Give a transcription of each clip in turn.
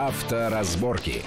Авторазборки.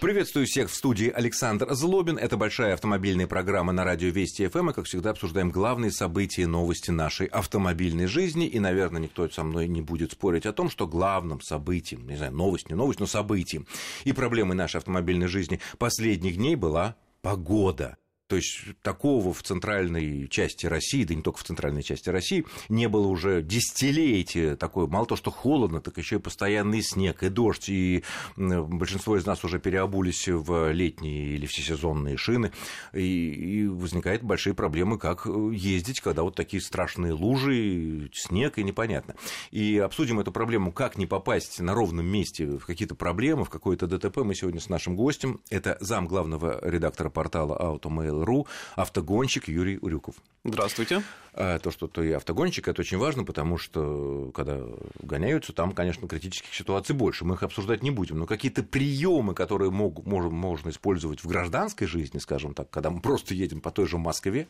Приветствую всех в студии Александр Злобин. Это большая автомобильная программа на радио Вести ФМ. И, как всегда, обсуждаем главные события и новости нашей автомобильной жизни. И, наверное, никто со мной не будет спорить о том, что главным событием, не знаю, новость, не новость, но событием и проблемой нашей автомобильной жизни последних дней была погода. То есть такого в центральной части России, да не только в центральной части России, не было уже десятилетия. Такое, мало то, что холодно, так еще и постоянный снег и дождь. И большинство из нас уже переобулись в летние или всесезонные шины. И, и возникают большие проблемы, как ездить, когда вот такие страшные лужи, снег и непонятно. И обсудим эту проблему, как не попасть на ровном месте в какие-то проблемы, в какое-то ДТП. Мы сегодня с нашим гостем. Это зам главного редактора портала Automail Mail.ru автогонщик Юрий Урюков. Здравствуйте. А, то, что ты автогонщик, это очень важно, потому что когда гоняются, там, конечно, критических ситуаций больше. Мы их обсуждать не будем. Но какие-то приемы, которые мог, можем, можно использовать в гражданской жизни, скажем так, когда мы просто едем по той же Москве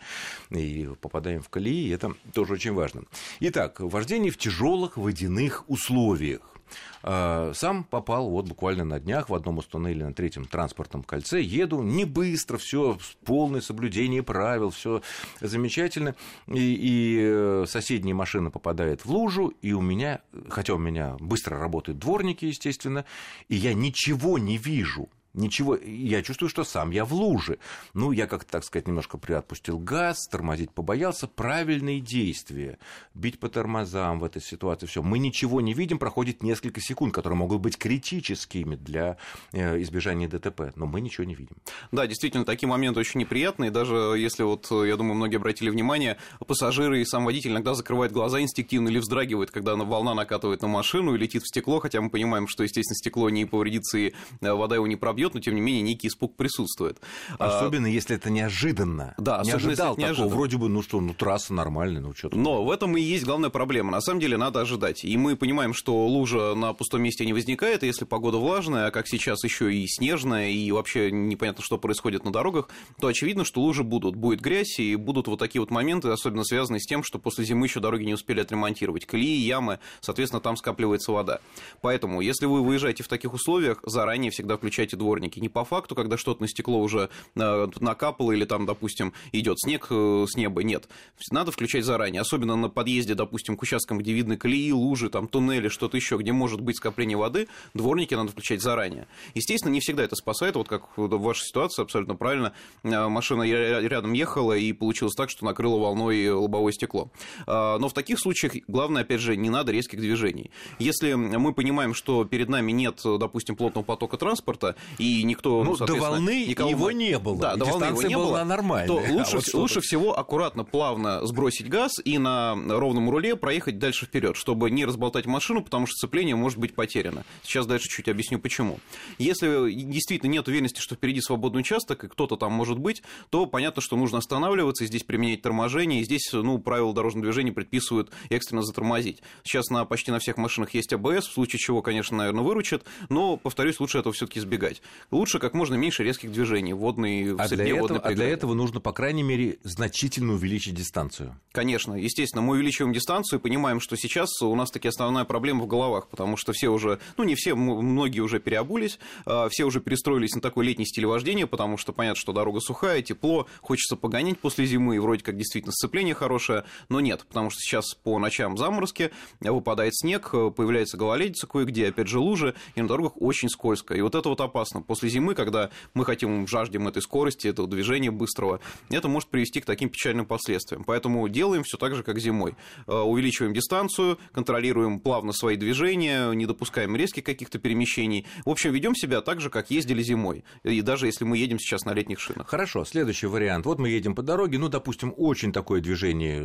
и попадаем в колеи, это тоже очень важно. Итак, вождение в тяжелых водяных условиях. А, сам попал вот буквально на днях в одном из туннелей на третьем транспортном кольце. Еду не быстро, все полное соблюдение правил, все замечательно. И, и э, соседняя машина попадает в лужу, и у меня, хотя у меня быстро работают дворники, естественно, и я ничего не вижу ничего, я чувствую, что сам я в луже. Ну, я как-то, так сказать, немножко приотпустил газ, тормозить побоялся. Правильные действия, бить по тормозам в этой ситуации, все. Мы ничего не видим, проходит несколько секунд, которые могут быть критическими для э, избежания ДТП, но мы ничего не видим. Да, действительно, такие моменты очень неприятные, даже если вот, я думаю, многие обратили внимание, пассажиры и сам водитель иногда закрывают глаза инстинктивно или вздрагивают, когда волна накатывает на машину и летит в стекло, хотя мы понимаем, что, естественно, стекло не повредится и э, вода его не пробьет, бьет, но тем не менее некий испуг присутствует. А, Особенно если это неожиданно. Да, не ожидал такого. Неожиданно. Вроде бы, ну что, ну трасса нормальная, ну что. Но в этом и есть главная проблема. На самом деле надо ожидать. И мы понимаем, что лужа на пустом месте не возникает, если погода влажная, а как сейчас еще и снежная, и вообще непонятно, что происходит на дорогах, то очевидно, что лужи будут. Будет грязь, и будут вот такие вот моменты, особенно связанные с тем, что после зимы еще дороги не успели отремонтировать. Колеи, ямы, соответственно, там скапливается вода. Поэтому, если вы выезжаете в таких условиях, заранее всегда включайте дворники. Не по факту, когда что-то на стекло уже э, накапало или там, допустим, идет снег э, с неба. Нет. Надо включать заранее. Особенно на подъезде, допустим, к участкам, где видны колеи, лужи, там, туннели, что-то еще, где может быть скопление воды, дворники надо включать заранее. Естественно, не всегда это спасает. Вот как в вашей ситуации, абсолютно правильно, э, машина рядом ехала и получилось так, что накрыло волной лобовое стекло. Но в таких случаях главное, опять же, не надо резких движений. Если мы понимаем, что перед нами нет, допустим, плотного потока транспорта, и никто ну, до волны никого... его не было. Да, до волны его не была нормальная. То лучше, а вот лучше всего аккуратно, плавно сбросить газ и на ровном руле проехать дальше вперед, чтобы не разболтать машину, потому что сцепление может быть потеряно. Сейчас дальше чуть объясню почему. Если действительно нет уверенности, что впереди свободный участок и кто-то там может быть, то понятно, что нужно останавливаться и здесь применять торможение. И здесь ну, правила дорожного движения предписывают экстренно затормозить. Сейчас на, почти на всех машинах есть АБС, в случае чего, конечно, наверное, выручит, но, повторюсь, лучше этого все-таки избегать. Лучше как можно меньше резких движений, водные, а для, этого, а для этого нужно, по крайней мере, значительно увеличить дистанцию. Конечно, естественно, мы увеличиваем дистанцию, понимаем, что сейчас у нас таки основная проблема в головах, потому что все уже, ну не все, многие уже переобулись, а, все уже перестроились на такой летний стиль вождения, потому что понятно, что дорога сухая, тепло, хочется погонять после зимы, и вроде как действительно сцепление хорошее, но нет, потому что сейчас по ночам заморозки, выпадает снег, появляется гололедица кое-где, опять же лужи, и на дорогах очень скользко, и вот это вот опасно. После зимы мы, когда мы хотим, жаждем этой скорости, этого движения быстрого, это может привести к таким печальным последствиям. Поэтому делаем все так же, как зимой. Э, увеличиваем дистанцию, контролируем плавно свои движения, не допускаем резких каких-то перемещений. В общем, ведем себя так же, как ездили зимой. И даже если мы едем сейчас на летних шинах. Хорошо, следующий вариант. Вот мы едем по дороге, ну, допустим, очень такое движение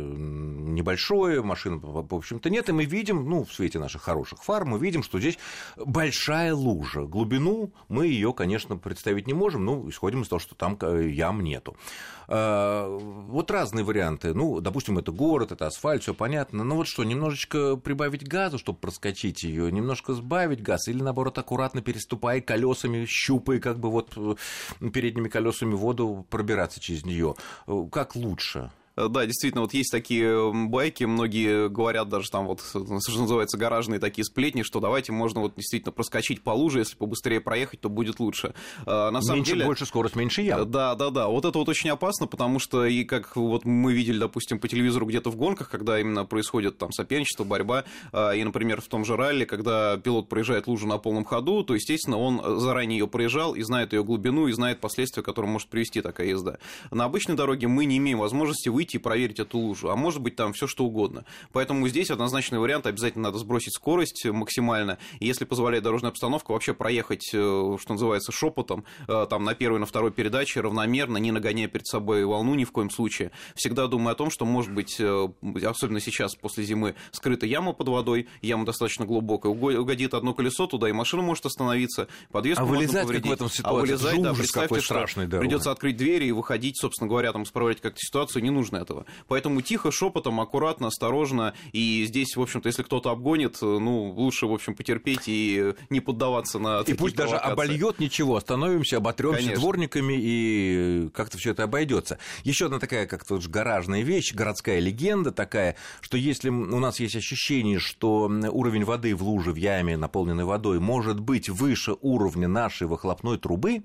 небольшое, машин, в общем-то, нет, и мы видим, ну, в свете наших хороших фар, мы видим, что здесь большая лужа. Глубину мы ее, конечно, конечно, представить не можем, ну, исходим из того, что там э, ям нету. А, вот разные варианты. Ну, допустим, это город, это асфальт, все понятно. Но вот что, немножечко прибавить газу, чтобы проскочить ее, немножко сбавить газ, или наоборот, аккуратно переступая колесами, щупая, как бы вот э, передними колесами воду пробираться через нее. Как лучше? Да, действительно, вот есть такие байки, многие говорят даже там вот, что называется, гаражные такие сплетни, что давайте можно вот действительно проскочить по луже, если побыстрее проехать, то будет лучше. А, на самом меньше, деле... больше скорость, меньше ям. Да, да, да. Вот это вот очень опасно, потому что и как вот мы видели, допустим, по телевизору где-то в гонках, когда именно происходит там соперничество, борьба, а, и, например, в том же ралли, когда пилот проезжает лужу на полном ходу, то, естественно, он заранее ее проезжал и знает ее глубину, и знает последствия, к которым может привести такая езда. На обычной дороге мы не имеем возможности выйти и проверить эту лужу, а может быть там все что угодно. Поэтому здесь однозначный вариант, обязательно надо сбросить скорость максимально, и если позволяет дорожная обстановка, вообще проехать, э, что называется, шепотом, э, там на первой, на второй передаче равномерно, не нагоняя перед собой волну ни в коем случае. Всегда думаю о том, что, может быть, э, особенно сейчас, после зимы, скрыта яма под водой, яма достаточно глубокая, угодит одно колесо туда, и машина может остановиться, подвеску а вылезать повредить. как в этом ситуации? А вылезать, да, представьте, что придется открыть двери и выходить, собственно говоря, там, исправлять как-то ситуацию, не нужно этого. Поэтому тихо, шепотом, аккуратно, осторожно, и здесь, в общем-то, если кто-то обгонит, ну, лучше, в общем, потерпеть и не поддаваться на И пусть даже обольет ничего, остановимся, оботремся дворниками, и как-то все это обойдется. Еще одна такая, как то гаражная вещь, городская легенда такая, что если у нас есть ощущение, что уровень воды в луже, в яме, наполненной водой, может быть выше уровня нашей выхлопной трубы,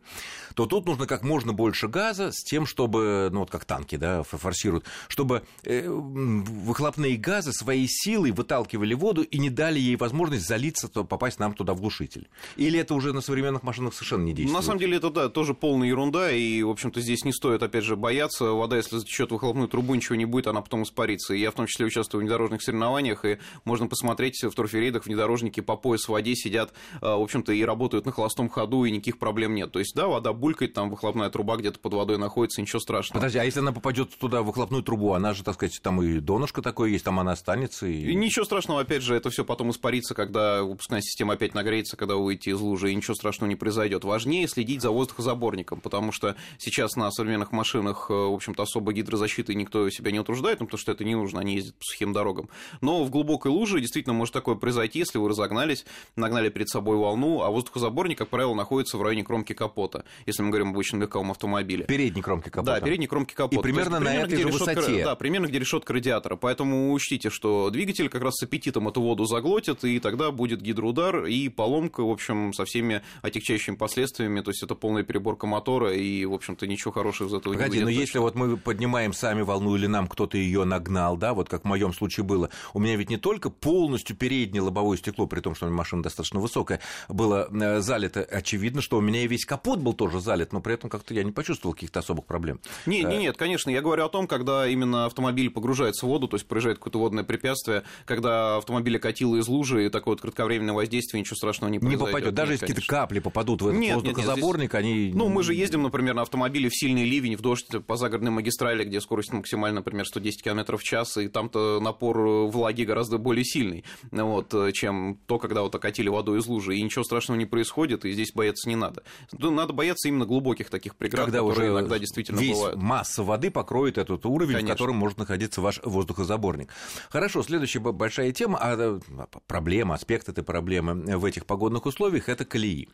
то тут нужно как можно больше газа с тем, чтобы, ну вот как танки, да, форсируют, чтобы э, выхлопные газы своей силой выталкивали воду и не дали ей возможность залиться, то попасть нам туда в глушитель. Или это уже на современных машинах совершенно не действует? На самом деле это, да, тоже полная ерунда, и, в общем-то, здесь не стоит, опять же, бояться. Вода, если затечет выхлопную трубу, ничего не будет, она потом испарится. Я в том числе участвую в внедорожных соревнованиях, и можно посмотреть в торферейдах внедорожники по пояс в воде сидят, а, в общем-то, и работают на холостом ходу, и никаких проблем нет. То есть, да, вода булькает, там выхлопная труба где-то под водой находится, ничего страшного. Подожди, а если она попадет туда в выхлопную трубу, она же, так сказать, там и донышко такое есть, там она останется. И... и ничего страшного, опять же, это все потом испарится, когда выпускная система опять нагреется, когда вы выйдете из лужи, и ничего страшного не произойдет. Важнее следить за воздухозаборником, потому что сейчас на современных машинах, э, в общем-то, особо гидрозащиты никто себя не утруждает, ну, потому что это не нужно, они ездят по сухим дорогам. Но в глубокой луже действительно может такое произойти, если вы разогнались, нагнали перед собой волну, а воздухозаборник, как правило, находится в районе кромки капота, если мы говорим об обычном легковом автомобиле. Передней кромки капота. Да, передней кромки капота. И примерно есть, на примерно, этой же решетка, высоте. Да, примерно где решетка радиатора. Поэтому учтите, что двигатель как раз с аппетитом эту воду заглотит, и тогда будет гидроудар и поломка, в общем, со всеми отягчающими последствиями. То есть это полная переборка мотора, и, в общем-то, ничего хорошего из этого Погоди, не выйдет. но если вот мы поднимаем сами волну или нам кто-то ее нагнал, да, вот как в моем случае было, у меня ведь не только полностью переднее лобовое стекло, при том, что машина достаточно высокая, было э, залито, очевидно, что у меня и весь капот был тоже залит, но при этом как-то я не почувствовал каких-то особых проблем. Не, не, э, нет, конечно, я говорю о том, когда именно автомобиль погружается в воду, то есть проезжает какое-то водное препятствие, когда автомобиль окатило из лужи, и такое вот кратковременное воздействие, ничего страшного не произойдет. Не попадет, даже если какие-то капли попадут в этот нет, воздухозаборник, нет, нет, здесь... они... Ну, мы же ездим, например, на автомобиле в сильный ливень, в дождь по загородной магистрали, где скорость максимально, например, 110 км в час, и там-то напор влаги гораздо более сильный, вот, чем то, когда вот окатили водой из лужи, и ничего страшного не происходит, и здесь бояться не надо. Надо бояться именно глубоких таких преград, когда которые уже иногда действительно весь бывают. масса воды покроет этот уровень, Конечно. в котором может находиться ваш воздухозаборник. Хорошо, следующая большая тема, а, проблема, аспект этой проблемы в этих погодных условиях – это колеи.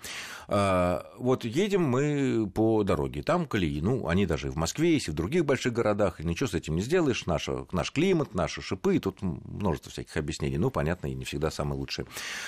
А, вот едем мы по дороге, там колеи, ну, они даже и в Москве есть, и в других больших городах, и ничего с этим не сделаешь, наш, наш климат, наши шипы, тут множество всяких объяснений, ну, понятно, и не всегда самый лучший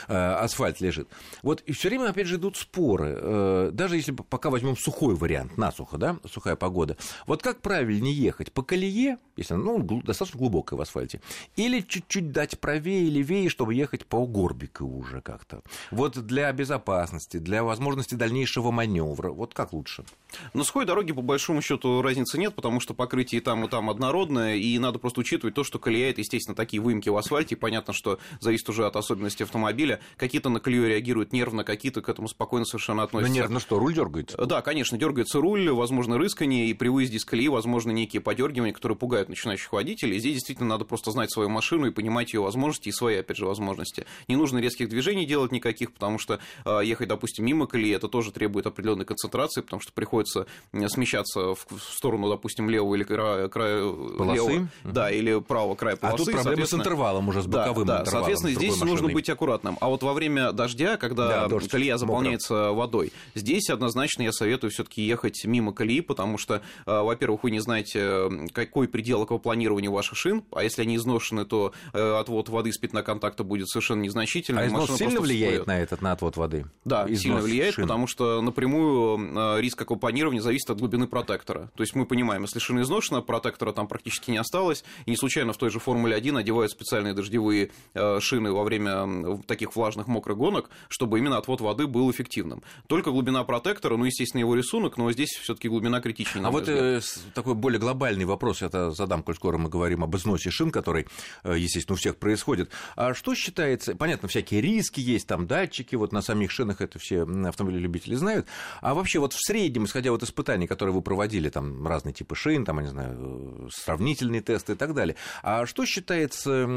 а, асфальт лежит. Вот, и все время, опять же, идут споры, э, даже если пока возьмем сухой вариант, насухо, да, сухая погода, вот как правильнее ехать, по колее, если ну, достаточно глубокая в асфальте, или чуть-чуть дать правее или левее, чтобы ехать по горбику уже как-то. Вот для безопасности, для возможности дальнейшего маневра, вот как лучше? На сухой дороге, по большому счету, разницы нет, потому что покрытие и там, и там однородное, и надо просто учитывать то, что колея это, естественно, такие выемки в асфальте, и понятно, что зависит уже от особенностей автомобиля. Какие-то на колею реагируют нервно, какие-то к этому спокойно совершенно относятся. Но нервно что, руль дергается? Да, конечно, дергается руль, возможно, рыскание, и при выезде из колеи, возможно, некие подергивания, которые пугают начинающих водителей. Здесь действительно надо просто знать свою машину и понимать ее возможности и свои, опять же, возможности. Не нужно резких движений делать никаких, потому что э, ехать, допустим, мимо колеи, это тоже требует определенной концентрации, потому что приходится смещаться в, сторону, допустим, левого или края, края полосы, левого, да, или правого края полосы. А тут проблемы с интервалом уже, с боковым да, да, соответственно, здесь машиной. нужно быть аккуратным. А вот во время дождя, когда да, дождь, колея заполняется мокро. водой, здесь однозначно я советую все-таки ехать мимо колеи, потому что, э, во-первых, вы не знаете, какой предел аквапланирования ваших шин, а если они изношены, то э, отвод воды с пятна контакта будет совершенно незначительным. А износ сильно влияет на этот, на отвод воды? Да, износ сильно влияет, шин. потому что напрямую риск аквапланирования зависит от глубины протектора. То есть мы понимаем, если шина изношена, протектора там практически не осталось, и не случайно в той же Формуле 1 одевают специальные дождевые шины во время таких влажных мокрых гонок, чтобы именно отвод воды был эффективным. Только глубина протектора, ну, естественно, его рисунок, но здесь все таки глубина критична. А вот э, такой более глобальный вопрос, это задам, коль скоро мы говорим об износе шин, который, э, естественно, у всех происходит. А что считается, понятно, всякие риски есть, там датчики, вот на самих шинах это все автомобили-любители знают, а вообще вот в среднем, исходя от испытаний, которые вы проводили, там разные типы шин, там, я не знаю, э, сравнительные тесты и так далее, а что считается,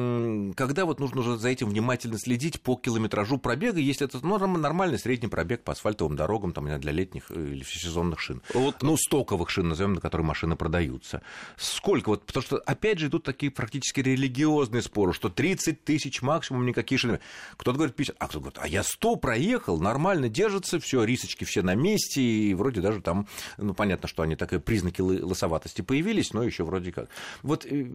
когда вот нужно уже за этим внимательно следить по километражу пробега, если это ну, нормальный средний пробег по асфальтовым дорогам, там, для летних или всесезонных шин? Вот. Ну, стоковых шин, назовем, на которые машины продаются. Сколько вот, потому что, опять же, идут такие практически религиозные споры, что 30 тысяч максимум никакие шины. Кто-то говорит 50, а кто-то говорит, а я 100 проехал, нормально держится, все, рисочки все на месте, и вроде даже там, ну, понятно, что они такие признаки лосоватости появились, но еще вроде как. Вот э,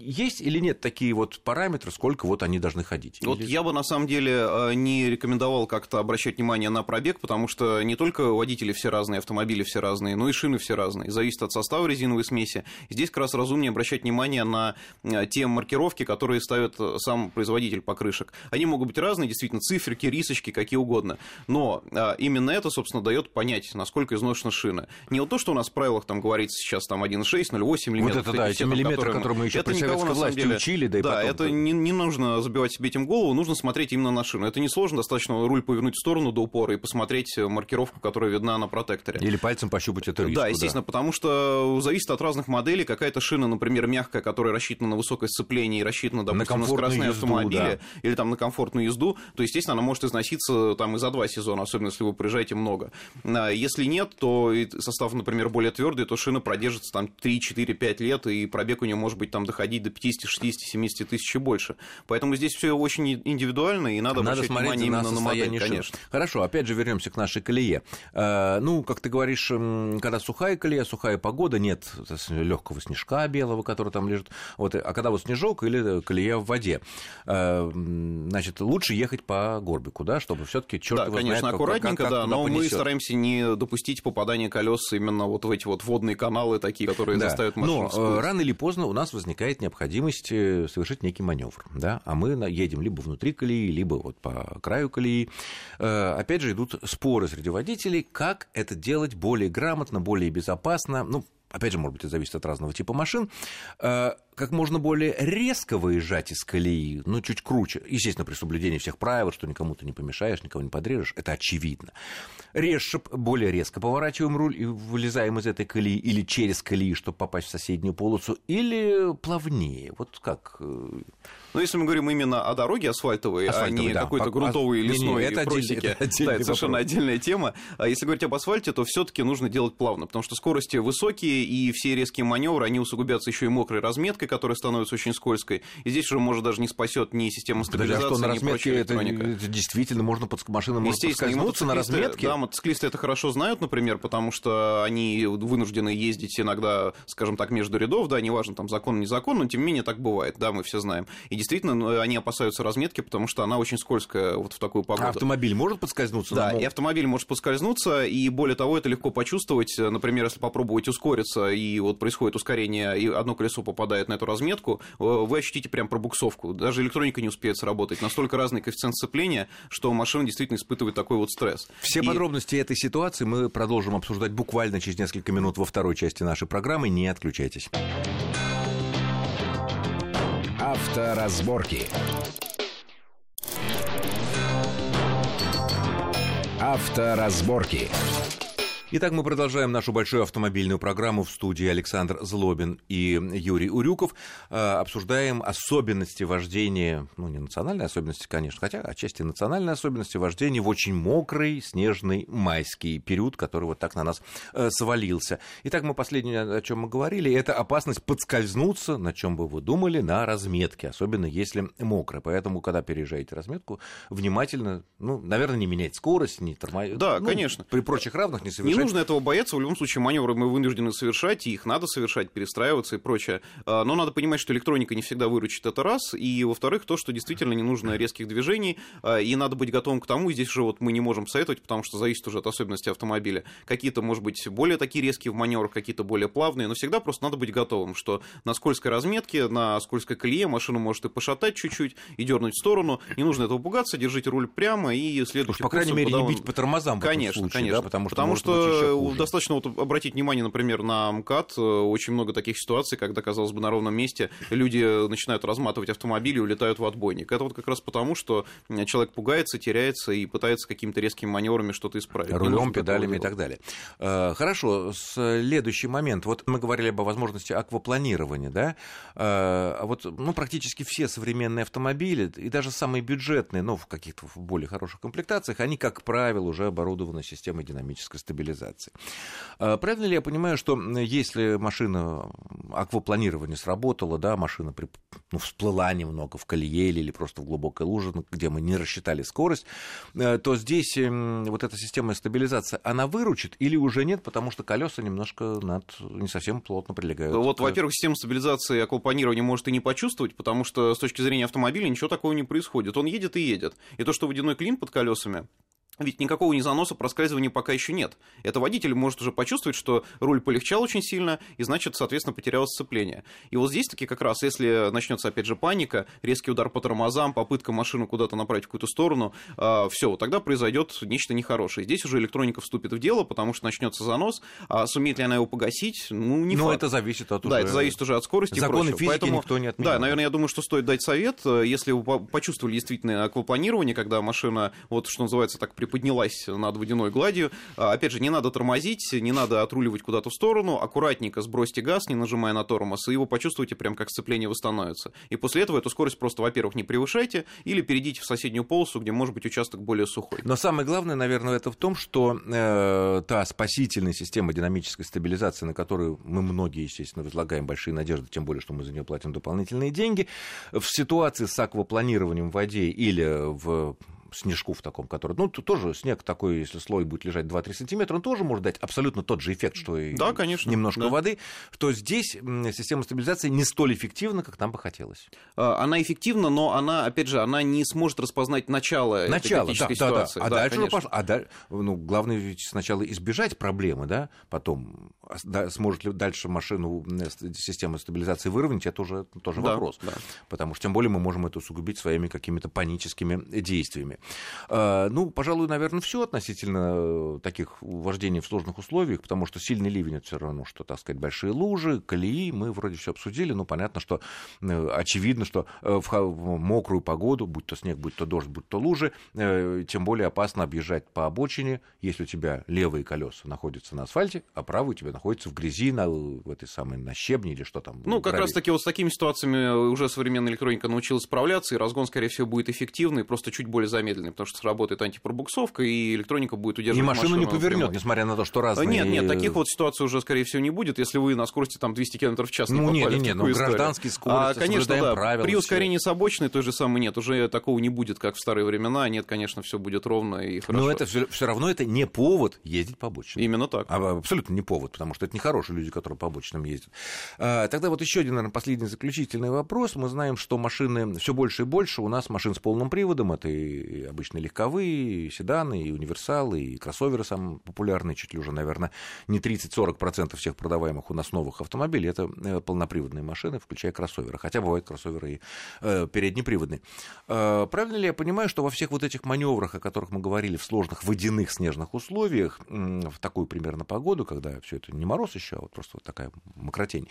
есть или нет такие вот параметры, сколько вот они должны ходить? Вот или... я бы на самом деле э, не рекомендовал как-то обращать внимание на пробег, потому что не только водители все разные, автомобили все разные, но и шины все разные. Зависит от состава резиновой смеси. Здесь как раз разумнее обращать внимание на э, те маркировки, которые ставит э, сам производитель покрышек. Они могут быть разные, действительно, циферки, рисочки, какие угодно. Но э, именно это, собственно, дает понять, насколько изношена шина. Не вот то, что у нас в правилах там говорится сейчас там 1,6, 0,8 миллиметров. Вот это, да, эти миллиметры, которые, которые мы еще это при советской власти деле, учили, да и Да, потом... это не, не нужно забивать себе этим голову, нужно смотреть именно на шину. Это несложно, достаточно руль повернуть в сторону до упора и посмотреть маркировку, которая видна на протекторе. Или пальцем пощупать эту риску. Да, естественно, да. потому что зависит от разных моделей. Какая-то шина, например, мягкая, которая рассчитана на высокое сцепление и рассчитана, допустим, на, на скоростные езду, автомобили да. или там на комфортную езду, то, естественно, она может износиться там и за два сезона, особенно если вы проезжаете много. А если нет, то состав, например, более твердый, то шина продержится там 3, 4, 5 лет, и пробег у нее может быть там доходить до 50, 60, 70 тысяч и больше. Поэтому здесь все очень индивидуально, и надо, надо обращать внимание именно на, на модель, конечно. Хорошо, опять же вернемся к нашей колее. А, ну, как ты говоришь, когда сухая колея, сухая погода, нет легкого снежка белого, который там лежит. Вот, а когда вот снежок или колея в воде, а, значит, лучше ехать по горбику, да, чтобы все-таки черт Да, конечно, знает, аккуратненько, как, как, да, но понесет. мы стараемся не допустить попадания колес именно вот в эти вот водные каналы такие, которые да. заставят машину. Но э, рано или поздно у нас возникает необходимость э, совершить некий маневр, да, а мы едем либо внутри колеи, либо вот по краю колеи. Э, опять же идут споры среди водителей, как это делать более грамотно, более безопасно. Ну, опять же, может быть, это зависит от разного типа машин, э, как можно более резко выезжать из колеи, ну, чуть круче, естественно, при соблюдении всех правил, что никому ты не помешаешь, никого не подрежешь, это очевидно. Реже, более резко поворачиваем руль и вылезаем из этой колеи, или через колеи, чтобы попасть в соседнюю полосу, или плавнее, вот как... Э, но если мы говорим именно о дороге асфальтовой, асфальтовой а не да. какой-то грунтовой, лесной не, не, это просеке, это, да, это совершенно отдельная тема. А если говорить об асфальте, то все-таки нужно делать плавно, потому что скорости высокие, и все резкие маневры, они усугубятся еще и мокрой разметкой, которая становится очень скользкой. И здесь уже, может, даже не спасет ни система стабилизации, Подожди, а что, на разметке это, это действительно можно под машина может подскользнуться на разметке? Да, мотоциклисты это хорошо знают, например, потому что они вынуждены ездить иногда, скажем так, между рядов, да, неважно, там закон, не закон, но тем не менее так бывает, да, мы все знаем. И действительно, ну, они опасаются разметки, потому что она очень скользкая вот в такую погоду. А автомобиль может подскользнуться? Да, и автомобиль может подскользнуться, и более того, это легко почувствовать. Например, если попробовать ускориться, и вот происходит ускорение, и одно колесо попадает на эту разметку, э, вы ощутите прям пробуксовку. Даже электроника не успеет сработать. Настолько разный коэффициент сцепления, что машина действительно испытывает такой вот стресс. Все и... подробности этой ситуации мы продолжим обсуждать буквально через несколько минут во второй части нашей программы. Не отключайтесь. Авторазборки. Авторазборки. Итак, мы продолжаем нашу большую автомобильную программу в студии Александр Злобин и Юрий Урюков. Э, обсуждаем особенности вождения, ну, не национальные особенности, конечно, хотя отчасти национальные особенности вождения в очень мокрый снежный майский период, который вот так на нас э, свалился. Итак, мы последнее, о чем мы говорили, это опасность подскользнуться, на чем бы вы думали, на разметке, особенно если мокро. Поэтому, когда переезжаете разметку, внимательно, ну, наверное, не менять скорость, не тормозить. Да, ну, конечно. При прочих равных не совершать нужно этого бояться, в любом случае маневры мы вынуждены совершать, и их надо совершать, перестраиваться и прочее. А, но надо понимать, что электроника не всегда выручит это раз, и во-вторых, то, что действительно не нужно резких движений, а, и надо быть готовым к тому, здесь уже вот мы не можем советовать, потому что зависит уже от особенностей автомобиля. Какие-то, может быть, более такие резкие в маневрах, какие-то более плавные, но всегда просто надо быть готовым, что на скользкой разметке, на скользкой колее машину может и пошатать чуть-чуть, и дернуть в сторону. Не нужно этого пугаться, держите руль прямо и следуйте Уж, по крайней мере, не бить по тормозам Конечно, случае, конечно. Да, потому что, потому что быть, достаточно вот обратить внимание, например, на МКАД. Очень много таких ситуаций, когда, казалось бы, на ровном месте люди начинают разматывать автомобили и улетают в отбойник. Это вот как раз потому, что человек пугается, теряется и пытается какими-то резкими маневрами что-то исправить. Рулем, педалями и так далее. Э, хорошо, следующий момент. Вот мы говорили об возможности аквапланирования, да? Э, а вот ну, практически все современные автомобили, и даже самые бюджетные, но в каких-то более хороших комплектациях, они, как правило, уже оборудованы системой динамической стабилизации. Э, правильно ли я понимаю, что если машина аквапланирования сработала, да, машина при, ну, всплыла немного в колее или просто в глубокой луже, где мы не рассчитали скорость, то здесь вот эта система стабилизации, она выручит или уже нет, потому что колеса немножко над, не совсем плотно прилегают. Вот, во-первых, система стабилизации аквапланирования может и не почувствовать, потому что с точки зрения автомобиля ничего такого не происходит. Он едет и едет. И то, что водяной клин под колесами, ведь никакого ни заноса, проскальзывания пока еще нет. Это водитель может уже почувствовать, что руль полегчал очень сильно, и значит, соответственно, потерялось сцепление. И вот здесь таки как раз, если начнется опять же паника, резкий удар по тормозам, попытка машину куда-то направить в какую-то сторону, э, а, все, тогда произойдет нечто нехорошее. Здесь уже электроника вступит в дело, потому что начнется занос, а сумеет ли она его погасить, ну, не Но факт. это зависит от Да, уже... это зависит уже от скорости Законы и физики Поэтому, никто не отменял. Да, наверное, я думаю, что стоит дать совет, если вы почувствовали действительно аквапланирование, когда машина, вот что называется, так приподнялась на над водяной гладью. А, опять же, не надо тормозить, не надо отруливать куда-то в сторону, аккуратненько сбросьте газ, не нажимая на тормоз, и его почувствуйте прям как сцепление восстановится. И после этого эту скорость просто, во-первых, не превышайте, или перейдите в соседнюю полосу, где может быть участок более сухой. Но самое главное, наверное, это в том, что э, та спасительная система динамической стабилизации, на которую мы многие, естественно, возлагаем большие надежды, тем более, что мы за нее платим дополнительные деньги, в ситуации с аквапланированием в воде или в снежку в таком, который, ну, тоже снег такой, если слой будет лежать 2-3 сантиметра, он тоже может дать абсолютно тот же эффект, что и да, конечно, немножко да. воды, то здесь система стабилизации не столь эффективна, как нам бы хотелось. А, она эффективна, но она, опять же, она не сможет распознать начало, начало этой да, ситуации. Да, да. А да, дальше пошло. А да, ну, главное ведь сначала избежать проблемы, да, потом да, сможет ли дальше машину система стабилизации выровнять, это уже тоже да, вопрос. Да. Потому что тем более мы можем это усугубить своими какими-то паническими действиями. А, ну, пожалуй, наверное, все относительно э, таких вождений в сложных условиях, потому что сильный ливень это все равно, что, так сказать, большие лужи, колеи, мы вроде все обсудили, но понятно, что э, очевидно, что э, в мокрую погоду, будь то снег, будь то дождь, будь то лужи, тем более опасно объезжать по обочине, если у тебя левые колеса находятся на асфальте, а правые у тебя находятся в грязи, на, в этой самой, на щебне или что там. Ну, как раз таки вот с такими ситуациями уже современная электроника научилась справляться, и разгон, скорее всего, будет эффективный, просто чуть более замедленный, потому что сработает антипробуксовка, и электроника будет удерживать И машину не повернет, прямой. несмотря на то, что разные... Нет, нет, таких вот ситуаций уже, скорее всего, не будет, если вы на скорости там 200 км в час ну, не попали нет, в нет, такую ну, гражданские скорости, а, конечно, да, правила, при все. ускорении с обочины той же самой нет, уже такого не будет, как в старые времена, нет, конечно, все будет ровно и хорошо. Но это все равно это не повод ездить по обочинам. Именно так. А, абсолютно не повод, потому что это нехорошие люди, которые по обочинам ездят. А, тогда вот еще один, наверное, последний заключительный вопрос. Мы знаем, что машины все больше и больше у нас машин с полным приводом. Это и обычные легковые, и седаны, и универсалы, и кроссоверы самые популярные, чуть ли уже, наверное, не 30-40% всех продаваемых у нас новых автомобилей это э, полноприводные машины, включая кроссоверы. Хотя бывают кроссоверы и э, переднеприводные. Э, правильно ли я понимаю, что во всех вот этих маневрах, о которых мы говорили, в сложных водяных снежных условиях, э, в такую примерно погоду, когда все это не мороз еще, а вот просто вот такая мокротень,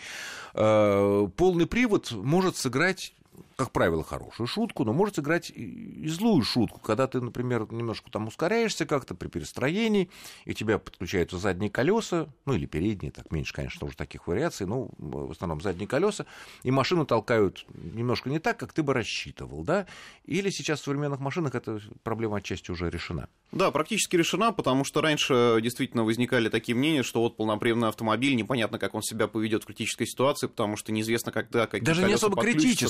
э, полный привод может сыграть как правило, хорошую шутку, но может сыграть и злую шутку, когда ты, например, немножко там ускоряешься как-то при перестроении, и у тебя подключаются задние колеса, ну или передние, так меньше, конечно, уже таких вариаций, ну, в основном задние колеса, и машину толкают немножко не так, как ты бы рассчитывал, да? Или сейчас в современных машинах эта проблема отчасти уже решена? Да, практически решена, потому что раньше действительно возникали такие мнения, что вот полноприводный автомобиль, непонятно, как он себя поведет в критической ситуации, потому что неизвестно, когда какие Даже не особо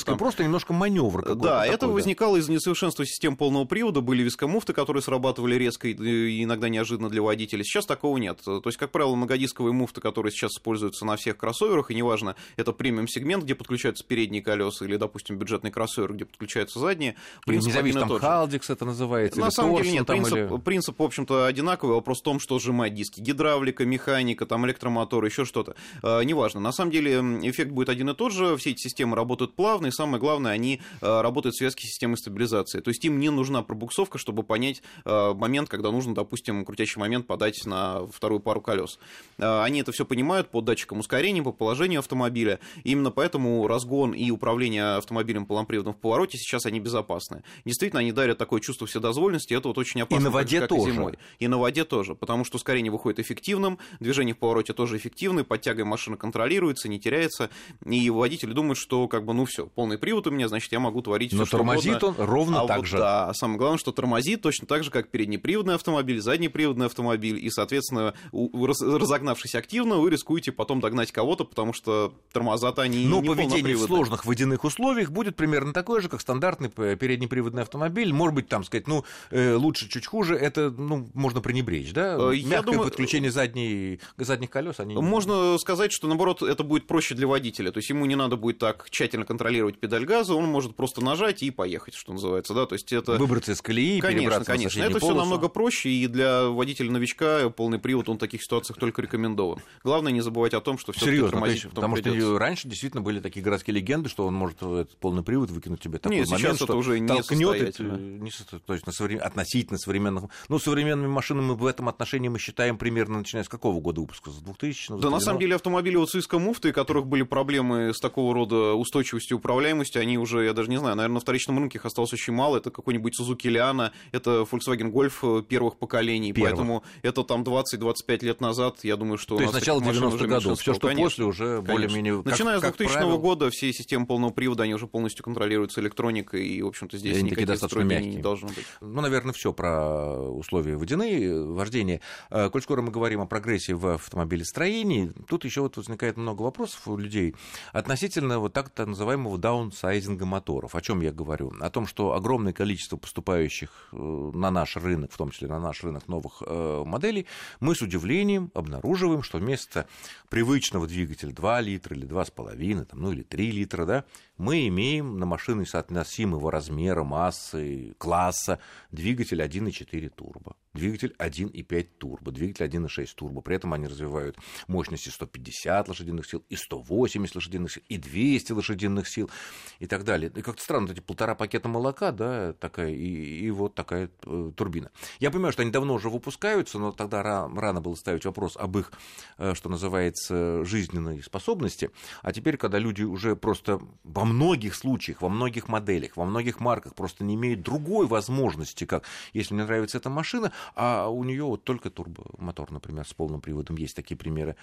там, просто что немножко маневр. Да, такой, это да. возникало из несовершенства систем полного привода, были вискомуфты, которые срабатывали резко и иногда неожиданно для водителя. Сейчас такого нет. То есть, как правило, многодисковые муфты, которые сейчас используются на всех кроссоверах, и неважно, это премиум-сегмент, где подключаются передние колеса, или, допустим, бюджетный кроссовер, где подключаются задние. Принцип независимо, один и там. Халдикс это называется, На самом деле нет, принцип, или- принцип, в общем-то, одинаковый, вопрос в том, что сжимать диски. Гидравлика, механика, там электромотор, еще что-то. Э, неважно. На самом деле эффект будет один и тот же, все эти системы работают плавно, и самое главное, они э, работают в связке с системой стабилизации. То есть им не нужна пробуксовка, чтобы понять э, момент, когда нужно, допустим, крутящий момент подать на вторую пару колес. Э, они это все понимают по датчикам ускорения, по положению автомобиля. И именно поэтому разгон и управление автомобилем полноприводным в повороте сейчас они безопасны. Действительно, они дарят такое чувство вседозволенности, и это вот очень опасно. на так же, воде как тоже. зимой. И на воде тоже, потому что ускорение выходит эффективным, движение в повороте тоже эффективное, под тягой машина контролируется, не теряется, и водитель думает, что как бы, ну все, полный привод у меня, значит, я могу творить Но все, что тормозит угодно. он ровно а так вот же. Да, а самое главное, что тормозит точно так же, как переднеприводный автомобиль, заднеприводный автомобиль, и, соответственно, у- раз- разогнавшись активно, вы рискуете потом догнать кого-то, потому что тормоза-то они Но не поведение в сложных водяных условиях будет примерно такое же, как стандартный п- переднеприводный автомобиль. Может быть, там сказать, ну, э, лучше, чуть хуже, это, ну, можно пренебречь, да? Э, я Мягкое думаю, подключение задней, задних колес, они... Можно сказать, что наоборот это будет проще для водителя. То есть ему не надо будет так тщательно контролировать педаль газа, он может просто нажать и поехать, что называется, да. То есть это Выбраться из колеи, Конечно, конечно. Это все намного проще, и для водителя-новичка полный привод, он в таких ситуациях только рекомендован. Главное не забывать о том, что все Серьезно, тормозить есть, потому придётся. что раньше действительно были такие городские легенды, что он может этот полный привод выкинуть тебе такой Нет, сейчас момент, это что уже не состоятельно. не то есть на относительно современных... Ну, современными машинами мы в этом отношении мы считаем примерно начиная с какого года выпуска? С 2000 Да, на самом деле автомобили вот с Иска муфты, у которых были проблемы с такого рода устойчивостью и управляемостью, они уже, я даже не знаю, наверное, на вторичном рынке их осталось очень мало. Это какой-нибудь Suzuki Liana, это Volkswagen Golf э, первых поколений, Первых. поэтому это там 20-25 лет назад, я думаю, что То есть начало таких машин 90-х уже годов. Все, что Конечно. после, уже более-менее... как- Начиная с как 2000 правило, года все системы полного привода, они уже полностью контролируются электроникой, и, в общем-то, здесь такие никаких достаточно мягкие. не должно быть. Ну, наверное, все про условия водяные, вождения. Э, Коль скоро мы говорим о прогрессе в автомобилестроении, тут еще вот возникает много вопросов у людей относительно вот так называемого даунсайзинга моторов. О чем я говорю? О том, что огромное количество поступающих э, на наш рынок, в том числе на наш рынок новых э, моделей, мы с удивлением обнаруживаем, что вместо привычного двигателя 2 литра или 2,5, там, ну или 3 литра, да, мы имеем на машины соотносимого размера, массы, класса двигатель 1,4 турбо, двигатель 1,5 турбо, двигатель 1,6 турбо. При этом они развивают мощности 150 лошадиных сил, и 180 лошадиных сил, и 200 лошадиных сил, и так далее. И как-то странно, эти полтора пакета молока, да, такая, и, и вот такая э, турбина. Я понимаю, что они давно уже выпускаются, но тогда ра- рано было ставить вопрос об их, э, что называется, жизненной способности. А теперь, когда люди уже просто во многих случаях, во многих моделях, во многих марках просто не имеют другой возможности, как если мне нравится эта машина, а у нее вот только турбомотор, например, с полным приводом, есть такие примеры.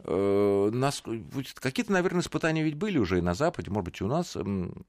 Э, нас- Какие-то, наверное, испытания ведь были уже и на Западе, может быть, и у нас,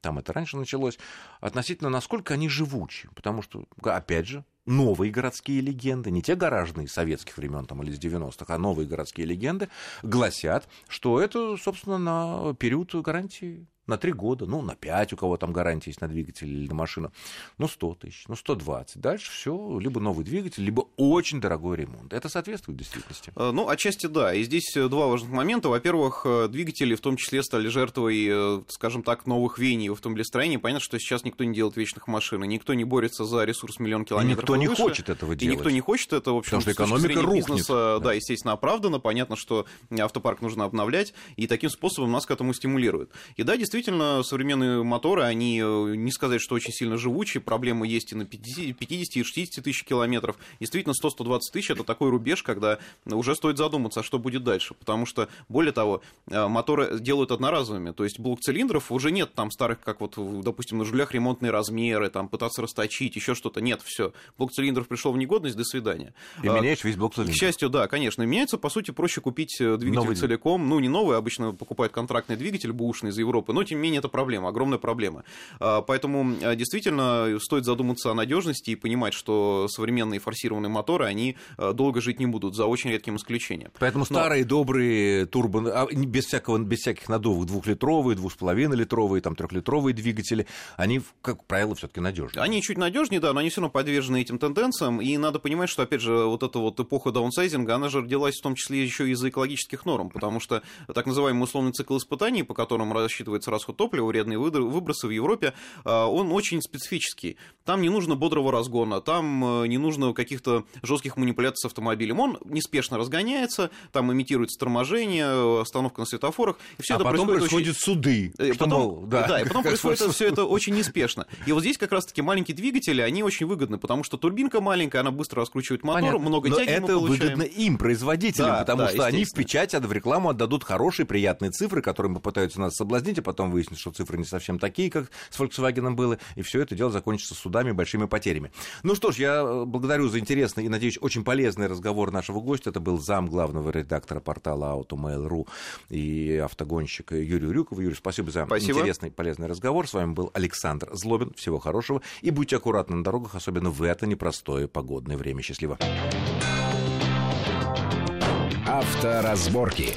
там это раньше началось, относительно насколько они живучи. Потому что, опять же, новые городские легенды, не те гаражные советских времен там, или из 90-х, а новые городские легенды гласят, что это, собственно, на период гарантии на 3 года, ну, на 5 у кого там гарантия есть на двигатель или на машину, ну, 100 тысяч, ну, 120. Дальше все, либо новый двигатель, либо очень дорогой ремонт. Это соответствует действительности. Э, Ну, отчасти да. И здесь э, два важных момента. Во-первых, э, двигатели в том числе стали жертвой, скажем так, новых вений в автомобилестроении. Понятно, что сейчас никто не делает вечных машин, и никто не борется за ресурс миллион километров. никто и не выше. хочет этого И делать. никто не хочет это, в общем, Потому что экономика рухнет. бизнеса, Да. да, естественно, оправдано. Понятно, что автопарк нужно обновлять, и таким способом нас к этому стимулируют. И да, действительно, современные моторы, они, э, не сказать, что очень сильно живучие, проблемы есть и на 50, 50 и 60 тысяч километров. Действительно, 100-120 тысяч — это такой рубеж, когда уже стоит задуматься, а что будет дальше. Потому что, более того, э, моторы делают одноразовыми. То есть блок цилиндров уже нет там старых, как вот, допустим, на жулях ремонтные размеры, там пытаться расточить, еще что-то. Нет, все. Блок цилиндров пришел в негодность, до свидания. И А, меняешь весь блок к цилиндров. счастью, да, конечно. Меняется, по сути, проще купить э, двигатель Новый целиком. Ну, не новый, обычно покупают контрактный двигатель бушный из Европы, но тем не менее, это проблема, огромная проблема. А, поэтому действительно стоит задуматься о надежности и понимать, что современные форсированные моторы, они долго жить не будут, за очень редким исключением. Поэтому Но... старые добрые турбо, а, без, всякого, без всяких надувок, двухлитровые, двух с половиной литровые, там трехлитровые двигатели, они, как правило, все-таки надежнее. Они чуть надежнее, да, но они все равно подвержены этим тенденциям, и надо понимать, что, опять же, вот эта вот эпоха даунсайзинга, она же родилась в том числе еще из-за экологических норм, потому что так называемый условный цикл испытаний, по которому рассчитывается расход топлива, вредные выбросы в Европе, а, он очень специфический. Там не нужно бодрого разгона, там э, не нужно каких-то жестких манипуляций с автомобилем. Он неспешно разгоняется, там имитируется торможение, остановка на светофорах. И все а это потом происходят очень... суды. И потом, мол, да, да, и потом происходит все это очень неспешно. И вот здесь как раз-таки маленькие двигатели, они очень выгодны, потому что турбинка маленькая, она быстро раскручивает мотор, Понятно. много Но тяги это выгодно им, производителям, да, потому да, что они в печать, в рекламу отдадут хорошие, приятные цифры, которыми попытаются нас соблазнить, а потом выяснить, что цифры не совсем такие, как с Volkswagen было, и все это дело закончится судами и большими потерями. Ну что ж, я э, благодарю за интересный и, надеюсь, очень полезный разговор нашего гостя. Это был зам главного редактора портала Automail.ru и автогонщик Юрий Рюков. Юрий, спасибо за спасибо. интересный полезный разговор. С вами был Александр Злобин. Всего хорошего. И будьте аккуратны на дорогах, особенно в это непростое погодное время. Счастливо. Авторазборки.